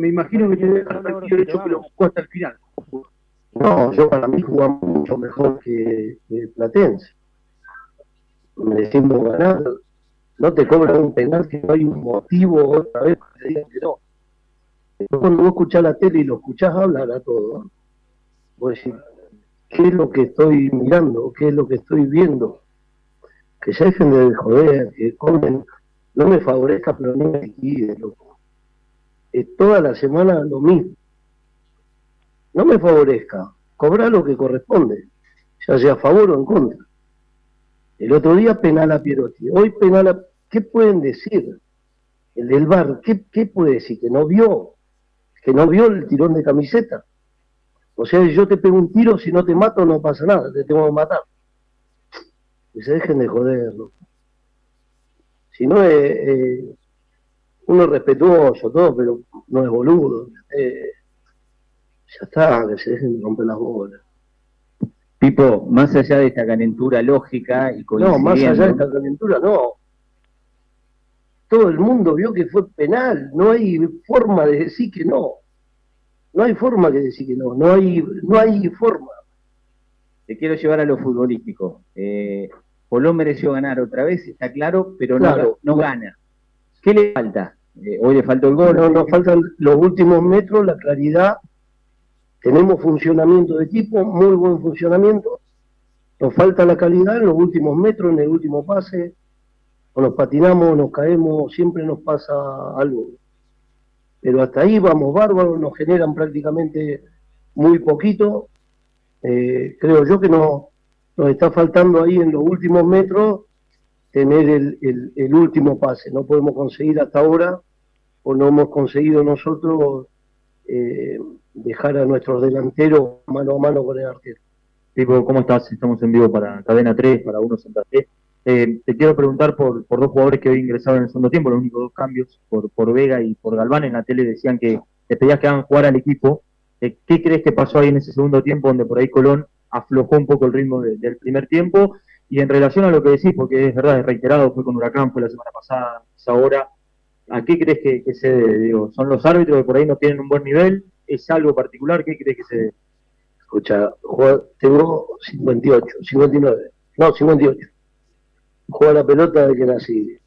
me imagino que tiene el hecho que lo buscó hasta el final. No, yo para mí jugamos mucho mejor que, Platense. Merecimos ganar. No te cobran un penal que no hay un motivo otra vez que digan que no. Cuando vos escuchás la tele y lo escuchás hablar a todo, vos decís, ¿qué es lo que estoy mirando? ¿Qué es lo que estoy viendo? Que se dejen de joder, que comen, no me favorezca, pero no me liquide, loco. Es toda la semana lo mismo no me favorezca, cobra lo que corresponde, ya sea a favor o en contra. El otro día penal a Pierotti, hoy penal a... ¿Qué pueden decir? El del bar, ¿qué, ¿qué puede decir? Que no vio, que no vio el tirón de camiseta. O sea, yo te pego un tiro, si no te mato no pasa nada, te tengo que matar. Que se dejen de joderlo. Si no es eh, uno es respetuoso, todo, pero no es boludo. Eh, ya está, que se dejen de romper las bolas. Pipo, más allá de esta calentura lógica y No, más allá de esta calentura, no. Todo el mundo vio que fue penal, no hay forma de decir que no. No hay forma de decir que no, no hay, no hay forma. Te quiero llevar a lo futbolístico. Eh, Polón mereció ganar otra vez, está claro, pero no, no gana. ¿Qué le falta? Eh, hoy le faltó el gol. No, nos faltan los últimos metros, la claridad tenemos funcionamiento de equipo, muy buen funcionamiento. Nos falta la calidad en los últimos metros, en el último pase. O nos patinamos, nos caemos, siempre nos pasa algo. Pero hasta ahí vamos bárbaros, nos generan prácticamente muy poquito. Eh, creo yo que no, nos está faltando ahí en los últimos metros tener el, el último pase. No podemos conseguir hasta ahora, o no hemos conseguido nosotros eh, dejar a nuestros delanteros mano a mano con el arquero. Pipo, ¿cómo estás? Estamos en vivo para Cadena 3, para Uno Santa Fe. Eh, te quiero preguntar por, por dos jugadores que hoy ingresaron en el segundo tiempo, los únicos dos cambios, por, por Vega y por Galván. En la tele decían que te pedías que hagan jugar al equipo. Eh, ¿Qué crees que pasó ahí en ese segundo tiempo, donde por ahí Colón aflojó un poco el ritmo del primer tiempo? Y en relación a lo que decís, porque es verdad, es reiterado, fue con Huracán, fue la semana pasada, es ahora. ¿A qué crees que, se debe? Digo, ¿Son los árbitros que por ahí no tienen un buen nivel? ¿Es algo particular? ¿Qué crees que se debe? Escucha, tengo 58, 59, no, 58. Juega la pelota de que nací.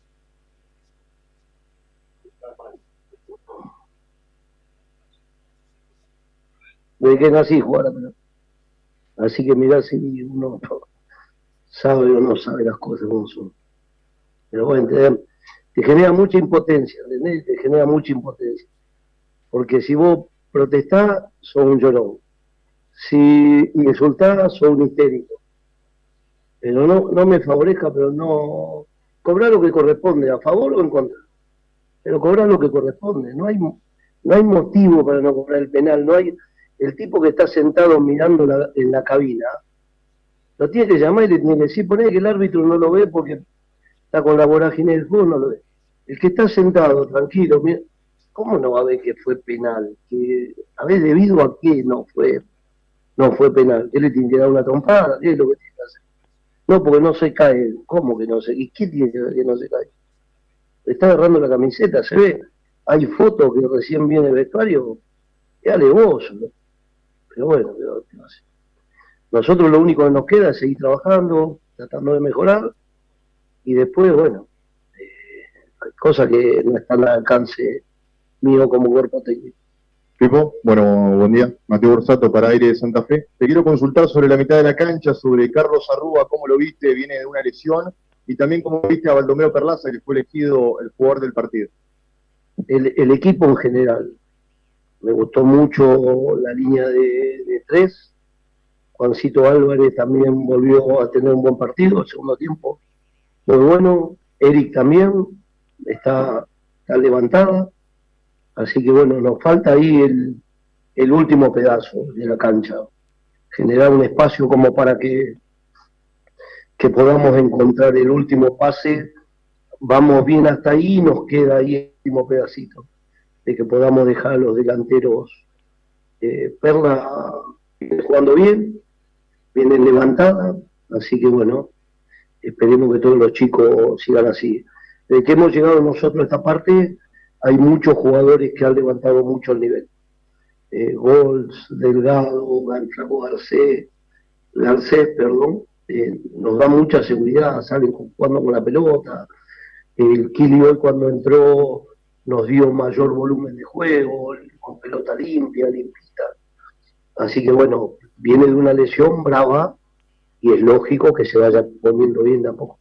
Desde que nací juega la pelota. Así que mirá si uno sabe o no sabe las cosas como son. Pero bueno, te genera mucha impotencia, ¿entendés? Te genera mucha impotencia. Porque si vos protestás, sos un llorón. Si insultás, sos un histérico. Pero no, no me favorezca, pero no... Cobrar lo que corresponde, a favor o en contra. Pero cobrar lo que corresponde. No hay, no hay motivo para no cobrar el penal. No hay el tipo que está sentado mirando en la cabina. Lo tiene que llamar y le tiene que decir, poner que el árbitro no lo ve porque está con la vorágine del fútbol, no lo ve. El que está sentado, tranquilo, ¿cómo no va a ver que fue penal? Que, a ver, ¿debido a qué no fue no fue penal? ¿Qué le tiene que dar una trompada? ¿Qué es lo que tiene que hacer? No, porque no se cae. ¿Cómo que no se ¿Y qué tiene que ver que no se cae? está agarrando la camiseta, se ve. Hay fotos que recién viene el vestuario. Es alevoso. Pero bueno, nosotros lo único que nos queda es seguir trabajando, tratando de mejorar y después, bueno, eh, cosas que no están al alcance mío como cuerpo técnico. Pipo, bueno, buen día. Mateo Borsato para Aire de Santa Fe. Te quiero consultar sobre la mitad de la cancha, sobre Carlos Arrúa, cómo lo viste, viene de una lesión, y también cómo viste a Baldomero Perlaza, que fue elegido el jugador del partido. El, equipo en general. Me gustó mucho la línea de, de, tres. Juancito Álvarez también volvió a tener un buen partido, el segundo tiempo muy bueno. Eric también está, está levantada. Así que bueno, nos falta ahí el, el último pedazo de la cancha. Generar un espacio como para que, que podamos encontrar el último pase. Vamos bien hasta ahí y nos queda ahí el último pedacito. De que podamos dejar a los delanteros eh, Perla jugando bien, viene levantada. Así que bueno, esperemos que todos los chicos sigan así. Desde que hemos llegado nosotros a esta parte, hay muchos jugadores que han levantado mucho el nivel. Eh, Delgado, Flaco Garcés, Garcés, perdón, eh, nos da mucha seguridad, salen jugando con la pelota. El Kili hoy cuando entró nos dio mayor volumen de juego, con pelota limpia, limpita. Así que bueno, viene de una lesión brava y es lógico que se vaya poniendo bien de a poco.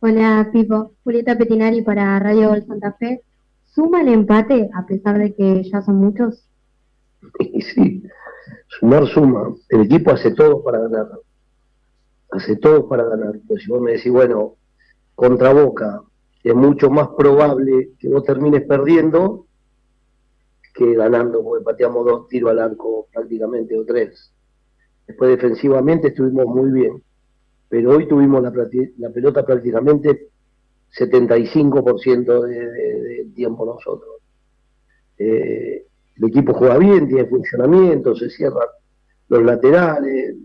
Hola Pipo, Julieta Petinari para Radio Gol Santa Fe. ¿Suma el empate a pesar de que ya son muchos? sí, sumar suma. El equipo hace todo para ganar. Hace todo para ganar. Pues si vos me decís, bueno, contra Boca, es mucho más probable que vos termines perdiendo que ganando, porque pateamos dos tiros al arco prácticamente, o tres. Después defensivamente estuvimos muy bien, pero hoy tuvimos la, pelota prácticamente 75% de, de, tiempo nosotros. Eh, el equipo juega bien, tiene funcionamiento, se cierran los laterales,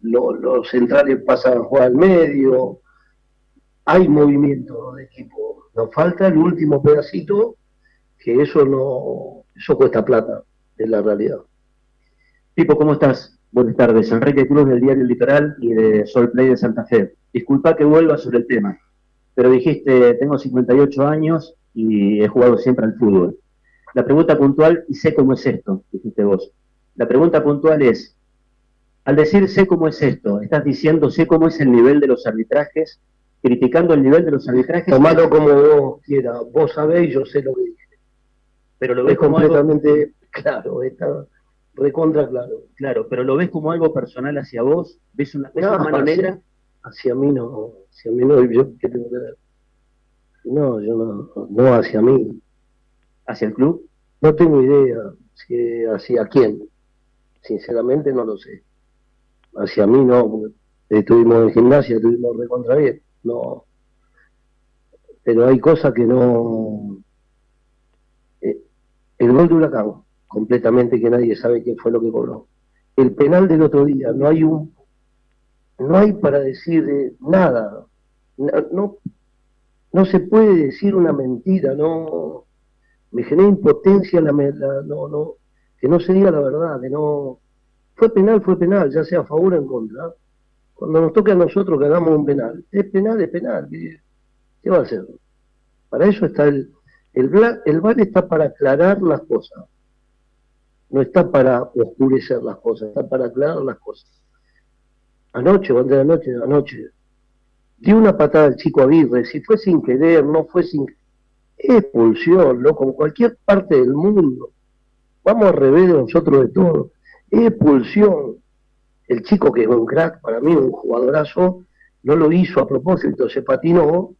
los, centrales pasan a jugar al medio, hay movimiento de equipo. Nos falta el último pedacito, que eso no, eso cuesta plata, es la realidad. Pipo, ¿cómo estás? Buenas tardes. Enrique Cruz del Diario Litoral y de Sol Play de Santa Fe. Disculpa que vuelva sobre el tema, pero dijiste, tengo 58 años y he jugado siempre al fútbol. La pregunta puntual, y sé cómo es esto, dijiste vos. La pregunta puntual es, al decir sé cómo es esto, estás diciendo sé cómo es el nivel de los arbitrajes, criticando el nivel de los arbitrajes. Tomalo como vos quieras, vos sabéis, yo sé lo que dije. Pero lo ves como completamente claro, está recontra claro. Claro, pero lo ves como algo personal hacia vos, ves una, mano negra. Hacia mí no, hacia mí no, yo qué tengo que ver. No, yo no, no hacia mí. ¿Hacia el club? No tengo idea si hacia quién. Sinceramente no lo sé. Hacia mí no, estuvimos en gimnasia, estuvimos recontra bien. No. Pero hay cosas que no. Eh, el gol de Huracán, completamente que nadie sabe qué fue lo que cobró. El penal del otro día, no hay un. No hay para decir eh, nada. No, no se puede decir una mentira, no me genera impotencia la, no, no, que no se diga la verdad, que no fue penal, fue penal, ya sea a favor o en contra. Cuando nos toque a nosotros que hagamos un penal, es penal, es penal. ¿Qué, va a hacer? Para eso está el, el, el está para aclarar las cosas. No está para oscurecer las cosas, está para aclarar las cosas. Anoche, cuando era anoche, anoche, dio una patada al chico Aguirre, si fue sin querer, no fue sin expulsión, ¿no? Como cualquier parte del mundo. Vamos a revés de nosotros de todo. Expulsión. El chico que es un crack, para mí un jugadorazo, no lo hizo a propósito, se patinó,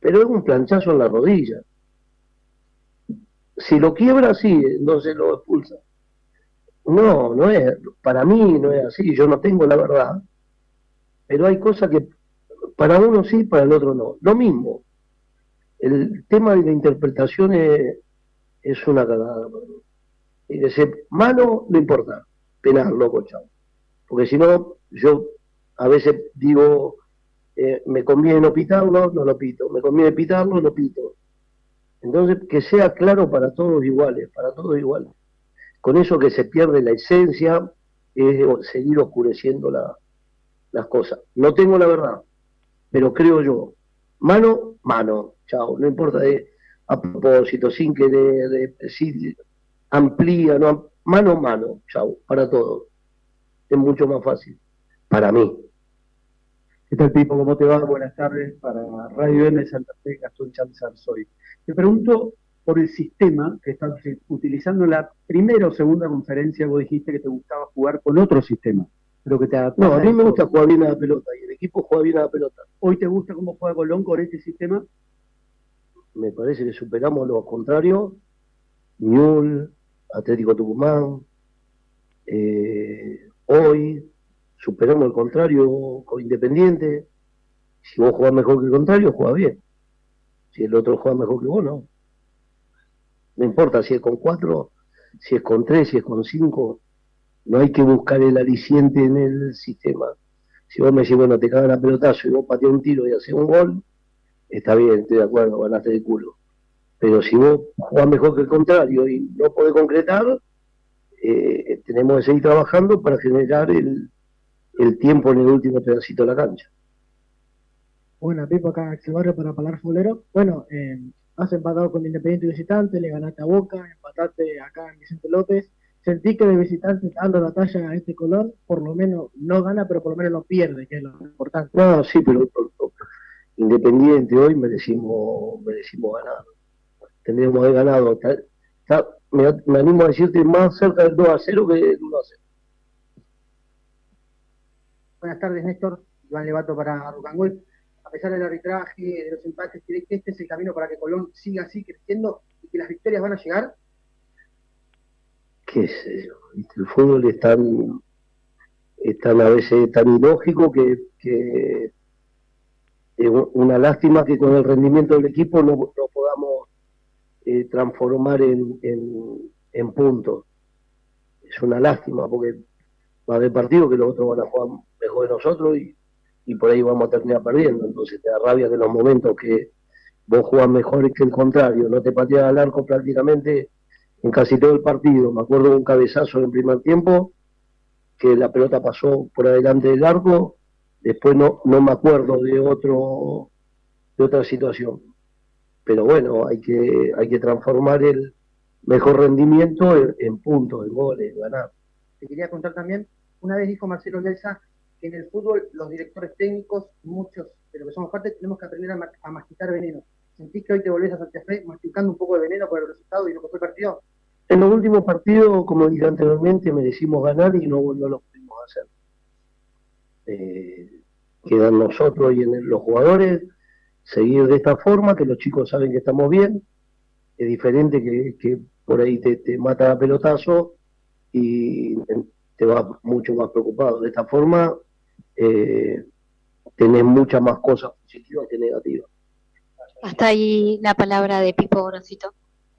pero es un planchazo en la rodilla. Si lo quiebra así, se lo expulsa. No, no es, para mí no es así, yo no tengo la verdad, pero hay cosas que para uno sí, para el otro no. Lo mismo, el tema de la interpretación es, una cagada. Y decir, mano, no importa, penal, loco, chao. Porque si no, yo a veces digo, eh, me conviene no pitarlo, no lo pito, me conviene pitarlo, no pito. Entonces, que sea claro para todos iguales, para todos iguales. Con eso que se pierde la esencia, es seguir oscureciendo las cosas. No tengo la verdad, pero creo yo, mano, mano, chao, no importa de a propósito, sin que de, de, amplía, no, mano mano, chao, para todos. Es mucho más fácil, para mí. ¿Qué tal, Pipo? ¿Cómo te va? Buenas tardes para Radio M Santa Fe, Gastón Chanzar soy. Te pregunto por el sistema que estás utilizando en la primera o segunda conferencia, vos dijiste que te gustaba jugar con otro sistema. Pero que te no, a mí me gusta jugar bien a la pelota y el equipo juega bien a la pelota. ¿Hoy te gusta cómo juega Colón con este sistema? me parece que superamos los contrarios, Ñul, Atlético Tucumán, eh, hoy superamos el contrario con Independiente. Si vos jugás mejor que el contrario, juega bien. Si el otro juega mejor que vos, no. No importa si es con cuatro, si es con tres, si es con cinco. No hay que buscar el aliciente en el sistema. Si vos me decís, bueno, te cagan a pelotazo y vos pateas un tiro y haces un gol, está bien, estoy de acuerdo, ganaste de culo. Pero si vos jugás mejor que el contrario y no podés concretar, eh, tenemos que seguir trabajando para generar el, el tiempo en el último pedacito de la cancha. Bueno, Pipo, acá Axel Barrio para Palar Fulero. Bueno, eh, has empatado con Independiente visitante, le ganaste a Boca, empataste acá en Vicente López. Sentí que de visitante dando la talla a este color, por lo menos no gana, pero por lo menos no pierde, que es lo importante. No, sí, pero, Independiente hoy merecimos, merecimos ganar. Tendríamos que haber ganado. me, animo a decirte más cerca del 2 a 0 que del 1 a 0. Buenas tardes, Néstor. Iván Levato para Rucangol a pesar del arbitraje, de los empates, ¿cree que este es el camino para que Colón siga así creciendo y que las victorias van a llegar? Qué sé yo, el fútbol es tan, a veces tan ilógico que, es una lástima que con el rendimiento del equipo no, podamos eh, transformar en, en, puntos. Es una lástima porque va a haber partidos que los otros van a jugar mejor de nosotros y y por ahí vamos a terminar perdiendo. Entonces te da rabia que los momentos que vos jugás mejor que el contrario, no te pateas al arco prácticamente en casi todo el partido. Me acuerdo de un cabezazo en el primer tiempo, que la pelota pasó por adelante del arco, después no, no me acuerdo de otro de otra situación. Pero bueno, hay que, hay que transformar el mejor rendimiento en, puntos, en goles, en ganar. Te quería contar también, una vez dijo Marcelo Nelsa que en el fútbol los directores técnicos, muchos de los que somos parte, tenemos que aprender a, a masticar veneno. ¿Sentís que hoy te volvés a Santa Fe masticando un poco de veneno por el resultado y lo que fue el partido? En los últimos partidos, como dije anteriormente, merecimos ganar y no, no lo pudimos hacer. Eh, quedan nosotros y en los jugadores seguir de esta forma, que los chicos saben que estamos bien. Es diferente que, que por ahí te, te mata a pelotazo y te vas mucho más preocupado. De esta forma, eh, tenés muchas más cosas positivas que negativas. Hasta ahí la palabra de Pipo Grosito.